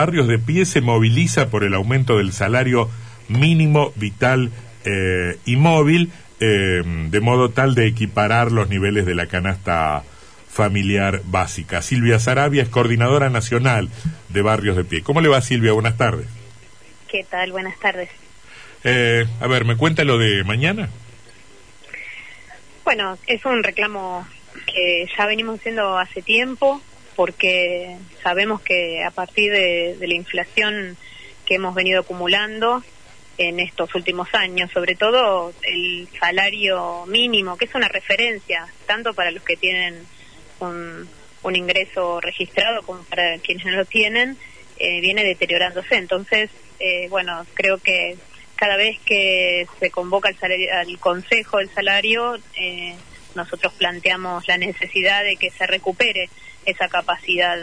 Barrios de Pie se moviliza por el aumento del salario mínimo vital eh, y móvil, eh, de modo tal de equiparar los niveles de la canasta familiar básica. Silvia Sarabia es coordinadora nacional de Barrios de Pie. ¿Cómo le va Silvia? Buenas tardes. ¿Qué tal? Buenas tardes. Eh, a ver, ¿me cuenta lo de mañana? Bueno, es un reclamo que ya venimos haciendo hace tiempo porque sabemos que a partir de, la inflación que hemos venido acumulando en estos últimos años, sobre todo el salario mínimo, que es una referencia tanto para los que tienen un, ingreso registrado como para quienes no lo tienen, eh, viene deteriorándose. Entonces, eh, bueno, creo que cada vez que se convoca al, Consejo del Salario, eh, nosotros planteamos la necesidad de que se recupere esa capacidad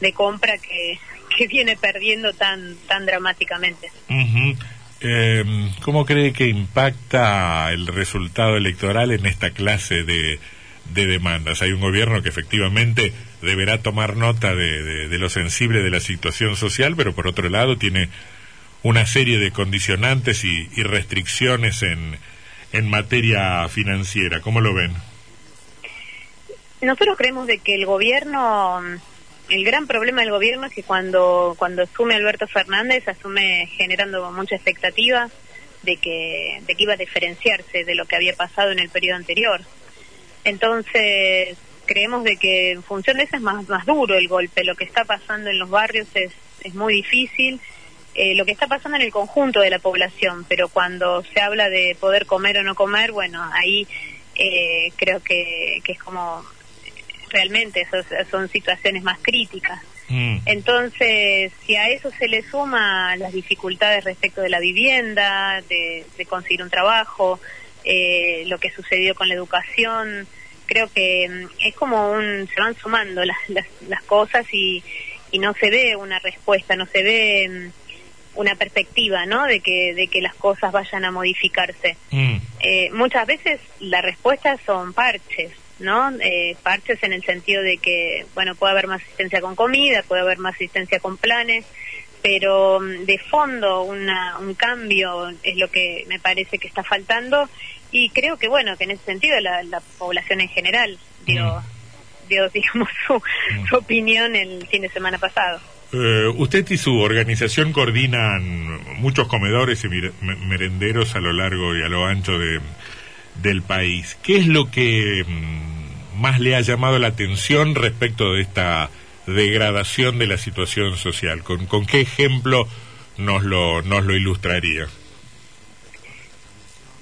de compra que, que viene perdiendo tan, tan dramáticamente. Em, ¿Cómo cree que impacta el resultado electoral en esta clase de, de demandas? Hay un gobierno que efectivamente deberá tomar nota de, de lo sensible de la situación social, pero por otro lado tiene una serie de condicionantes y, restricciones en, en materia financiera. ¿Cómo lo ven? Nosotros creemos de que el gobierno, el gran problema del gobierno es que cuando, cuando asume Alberto Fernández, asume generando mucha expectativa de que, de que iba a diferenciarse de lo que había pasado en el periodo anterior. Entonces, creemos de que en función de eso es más, más duro el golpe. Lo que está pasando en los barrios es, es muy difícil eh, lo que está pasando en el conjunto de la población, pero cuando se habla de poder comer o no comer, bueno, ahí eh, creo que, que, es como realmente son situaciones más críticas. Mm. Entonces, si a eso se le suma las dificultades respecto de la vivienda, de, conseguir un trabajo, eh, lo que sucedió con la educación, creo que mm, es como un, se van sumando las, las, las cosas y, y no se ve una respuesta, no se ve mm, una perspectiva, ¿no? De que, de que las cosas vayan a modificarse. Mm. Eh, muchas veces la respuesta son parches, ¿no? Eh, parches en el sentido de que, bueno, puede haber más asistencia con comida, puede haber más asistencia con planes, pero mm, de fondo una, un cambio es lo que me parece que está faltando y creo que, bueno, que en ese sentido la, la población en general dio, mm. dio digamos, su, su opinión el fin de semana pasado. Eh, usted y su organización coordinan muchos comedores y merenderos a lo largo y a lo ancho de, del país. ¿Qué es lo que mm, más le ha llamado la atención respecto de esta degradación de la situación social? ¿Con, con qué ejemplo nos lo, nos lo ilustraría?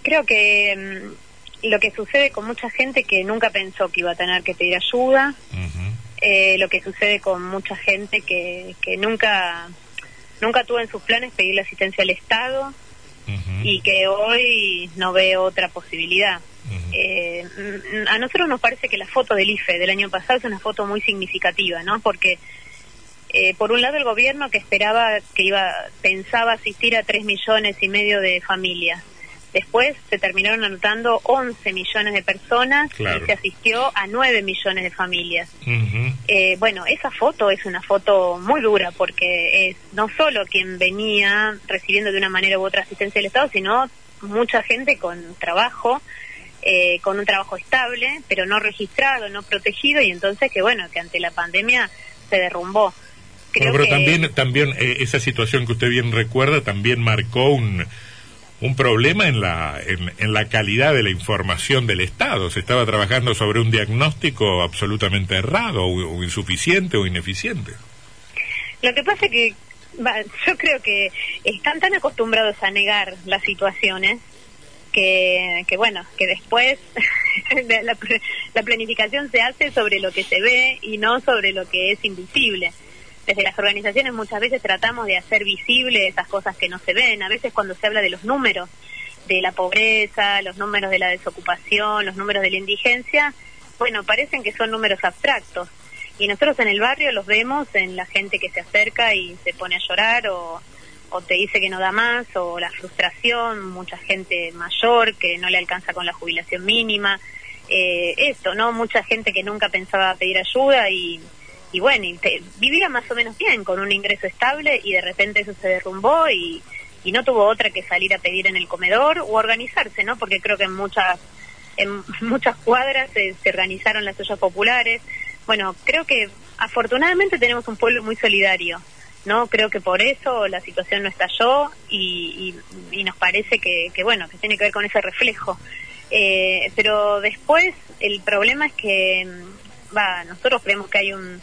Creo que mm, lo que sucede con mucha gente que nunca pensó que iba a tener que pedir ayuda, eh, lo que sucede con mucha gente que, que nunca, nunca tuvo en sus planes pedir la asistencia al Estado y que hoy no ve otra posibilidad. Eh, a nosotros nos parece que la foto del IFE del año pasado es una foto muy significativa, ¿no? Porque eh, por un lado el gobierno que esperaba que iba pensaba asistir a tres millones y medio de familias Después se terminaron anotando 11 millones de personas y se asistió a 9 millones de familias. Eh, bueno, esa foto es una foto muy dura porque es no solo quien venía recibiendo de una manera u otra asistencia del Estado, sino mucha gente con trabajo, eh, con un trabajo estable, pero no registrado, no protegido y entonces que bueno, que ante la pandemia se derrumbó. pero también, también eh, esa situación que usted bien recuerda también marcó un un problema en la, en, la calidad de la información del Estado. Se estaba trabajando sobre un diagnóstico absolutamente errado o, insuficiente o ineficiente. Lo que pasa es que yo creo que están tan acostumbrados a negar las situaciones que, que bueno, que después la, la planificación se hace sobre lo que se ve y no sobre lo que es invisible desde las organizaciones muchas veces tratamos de hacer visible esas cosas que no se ven. A veces cuando se habla de los números de la pobreza, los números de la desocupación, los números de la indigencia, bueno, parecen que son números abstractos. Y nosotros en el barrio los vemos en la gente que se acerca y se pone a llorar o, o te dice que no da más, o la frustración, mucha gente mayor que no le alcanza con la jubilación mínima. Eh, esto, ¿no? Mucha gente que nunca pensaba pedir ayuda y y bueno, vivía más o menos bien, con un ingreso estable y de repente eso se derrumbó y, y no tuvo otra que salir a pedir en el comedor o organizarse, ¿no? Porque creo que en muchas en muchas cuadras se, se organizaron las ollas populares. Bueno, creo que afortunadamente tenemos un pueblo muy solidario, ¿no? Creo que por eso la situación no estalló y, y, nos parece que, que, bueno, que tiene que ver con ese reflejo. Eh, pero después el problema es que, va, nosotros creemos que hay un,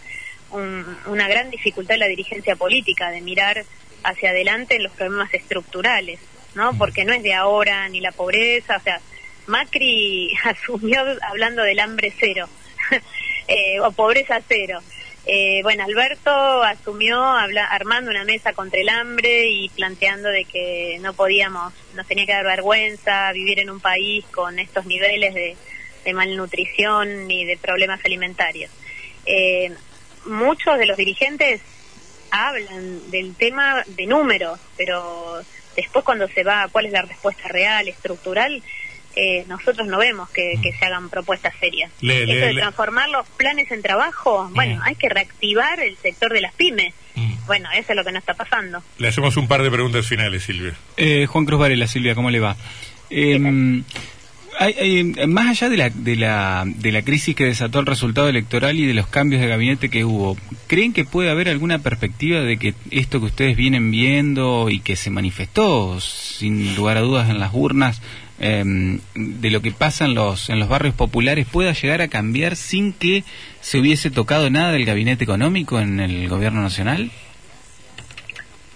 una gran dificultad en la dirigencia política de mirar hacia adelante en los problemas estructurales, ¿no? Mm. Porque no es de ahora ni la pobreza, o sea, Macri asumió hablando del hambre cero eh, o pobreza cero. Eh, bueno, Alberto asumió armando una mesa contra el hambre y planteando de que no podíamos, nos tenía que dar vergüenza vivir en un país con estos niveles de, malnutrición y de problemas alimentarios. Eh, muchos de los dirigentes hablan del tema de números, pero después cuando se va, ¿cuál es la respuesta real, estructural? Eh, nosotros no vemos que, se hagan propuestas serias. Esto de transformar los planes en trabajo, bueno, hay que reactivar el sector de las pymes. Bueno, eso es lo que no está pasando. Le hacemos un par de preguntas finales, Silvia. Eh, Juan Cruz Varela, Silvia, ¿cómo le va? más allá de la, de, la, de la crisis que desató el resultado electoral y de los cambios de gabinete que hubo, ¿creen que puede haber alguna perspectiva de que esto que ustedes vienen viendo y que se manifestó sin lugar a dudas en las urnas, em, de lo que pasa en los, en los barrios populares, pueda llegar a cambiar sin que se hubiese tocado nada del gabinete económico en el gobierno nacional?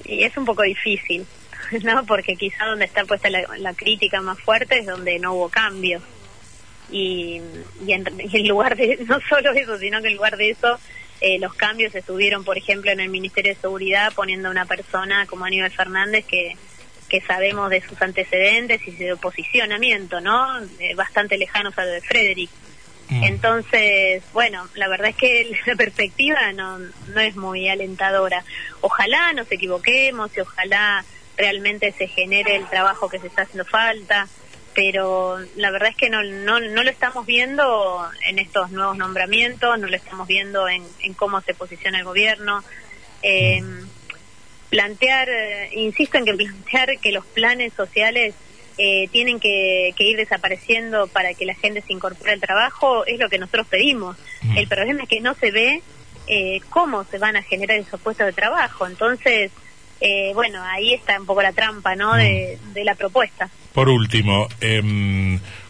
Y es un poco difícil. ¿no? Porque quizá donde está puesta la, crítica más fuerte es donde no hubo cambios. Y, y, en, lugar de, no solo eso, sino que en lugar de eso, eh, los cambios estuvieron, por ejemplo, en el Ministerio de Seguridad poniendo a una persona como Aníbal Fernández que, que sabemos de sus antecedentes y de posicionamiento, ¿no? Eh, bastante lejanos a lo de Frederick. Mm. Entonces, bueno, la verdad es que la perspectiva no, no es muy alentadora. Ojalá nos equivoquemos y ojalá realmente se genere el trabajo que se está haciendo falta, pero la verdad es que no, no, no lo estamos viendo en estos nuevos nombramientos, no lo estamos viendo en, cómo se posiciona el gobierno. Eh, plantear, eh, insisto en que plantear que los planes sociales eh, tienen que, ir desapareciendo para que la gente se incorpore al trabajo es lo que nosotros pedimos. El problema es que no se ve cómo se van a generar esos puestos de trabajo. Entonces, eh, bueno, ahí está un poco la trampa, ¿no? De, mm. la propuesta. Por último, eh,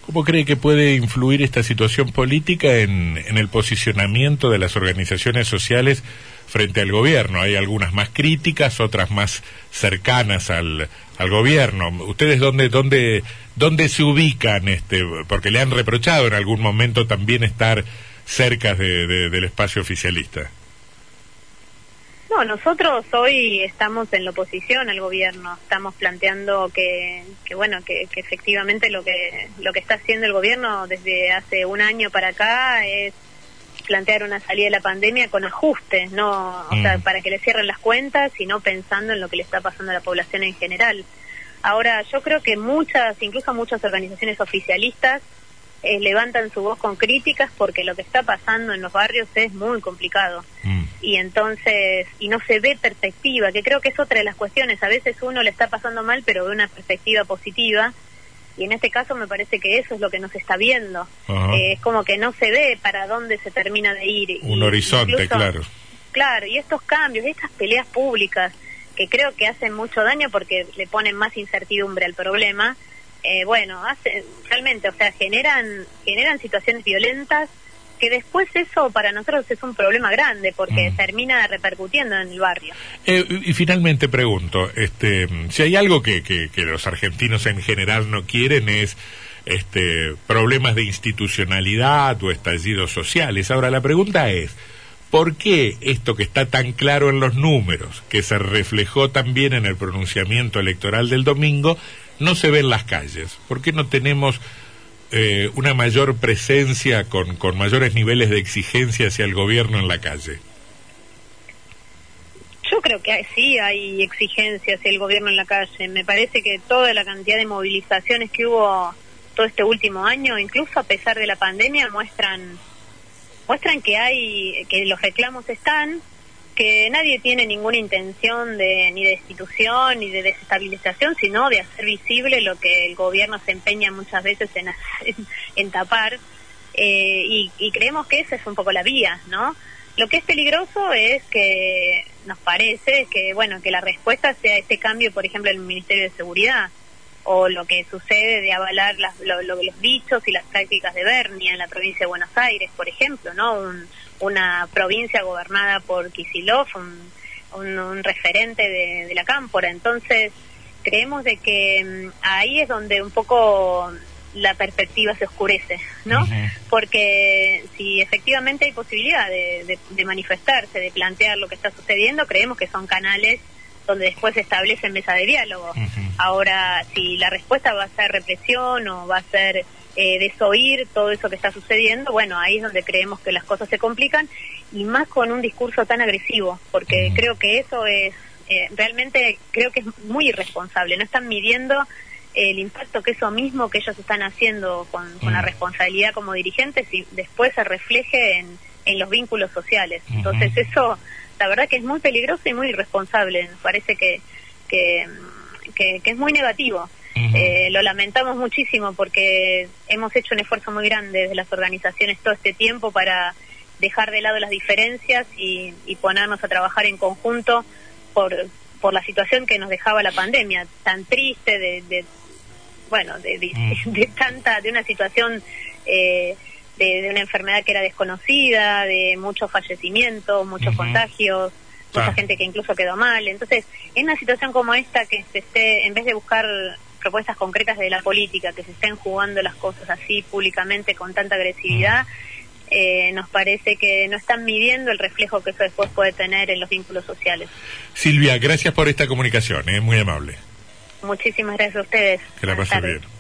¿cómo cree que puede influir esta situación política en, el posicionamiento de las organizaciones sociales frente al gobierno? Hay algunas más críticas, otras más cercanas al, gobierno. ¿Ustedes dónde, dónde, dónde se ubican? Este, porque le han reprochado en algún momento también estar cerca del espacio oficialista. No, nosotros hoy estamos en la oposición al gobierno, estamos planteando que, que bueno, que, efectivamente lo que lo que está haciendo el gobierno desde hace un año para acá es plantear una salida de la pandemia con ajustes, no, o sea, mm. para que le cierren las cuentas, sino pensando en lo que le está pasando a la población en general. Ahora, yo creo que muchas, incluso muchas organizaciones oficialistas eh, levantan su voz con críticas porque lo que está pasando en los barrios es muy complicado. Mm. Y entonces, y no se ve perspectiva, que creo que es otra de las cuestiones. A veces uno le está pasando mal, pero de una perspectiva positiva. Y en este caso me parece que eso es lo que nos está viendo. Eh, es como que no se ve para dónde se termina de ir. Un horizonte, claro. Claro, y estos cambios, estas peleas públicas, que creo que hacen mucho daño porque le ponen más incertidumbre al problema, eh, bueno, hace, realmente, o sea, generan, generan situaciones violentas que después eso para nosotros es un problema grande porque mm. termina repercutiendo en el barrio. Eh, y finalmente pregunto, este, si hay algo que, que, que, los argentinos en general no quieren es este, problemas de institucionalidad o estallidos sociales. Ahora la pregunta es, ¿por qué esto que está tan claro en los números, que se reflejó también en el pronunciamiento electoral del domingo, no se ve en las calles? ¿Por qué no tenemos eh, una mayor presencia con, con mayores niveles de exigencia hacia el gobierno en la calle? Yo creo que sí hay exigencia hacia el gobierno en la calle. Me parece que toda la cantidad de movilizaciones que hubo todo este último año, incluso a pesar de la pandemia, muestran muestran que hay, que los reclamos están, que nadie tiene ninguna intención de ni de destitución ni de desestabilización, sino de hacer visible lo que el gobierno se empeña muchas veces en, en, tapar. Eh, y, y, creemos que esa es un poco la vía, ¿no? Lo que es peligroso es que nos parece que, bueno, que la respuesta sea este cambio, por ejemplo, en el Ministerio de Seguridad o lo que sucede de avalar los dichos y las prácticas de Bernia en la provincia de Buenos Aires, por ejemplo, ¿no? una provincia gobernada por Kisilov, un, referente de, la cámpora. Entonces, creemos de que mm, ahí es donde un poco la perspectiva se oscurece, ¿no? Porque si efectivamente hay posibilidad de, manifestarse, de plantear lo que está sucediendo, creemos que son canales donde después se establece mesa de diálogo. Ahora, si la respuesta va a ser represión o va a ser eh, desoír todo eso que está sucediendo, bueno, ahí es donde creemos que las cosas se complican y más con un discurso tan agresivo, porque creo que eso es, eh, realmente creo que es muy irresponsable, no están midiendo el impacto que eso mismo que ellos están haciendo con, la responsabilidad como dirigentes y después se refleje en, en los vínculos sociales. Entonces eso la verdad que es muy peligroso y muy irresponsable. Me parece que, que, es muy negativo. Eh, lo lamentamos muchísimo porque hemos hecho un esfuerzo muy grande desde las organizaciones todo este tiempo para dejar de lado las diferencias y, ponernos a trabajar en conjunto por, por la situación que nos dejaba la pandemia, tan triste, de, bueno, de, mm. de, tanta, de una situación eh, de, una enfermedad que era desconocida, de muchos fallecimientos, muchos contagios, mucha gente que incluso quedó mal. Entonces, en una situación como esta, que se esté, en vez de buscar propuestas concretas de la política, que se estén jugando las cosas así públicamente con tanta agresividad, eh, nos parece que no están midiendo el reflejo que eso después puede tener en los vínculos sociales. Silvia, gracias por esta comunicación, es ¿eh? muy amable. Muchísimas gracias a ustedes. Que la pasen bien.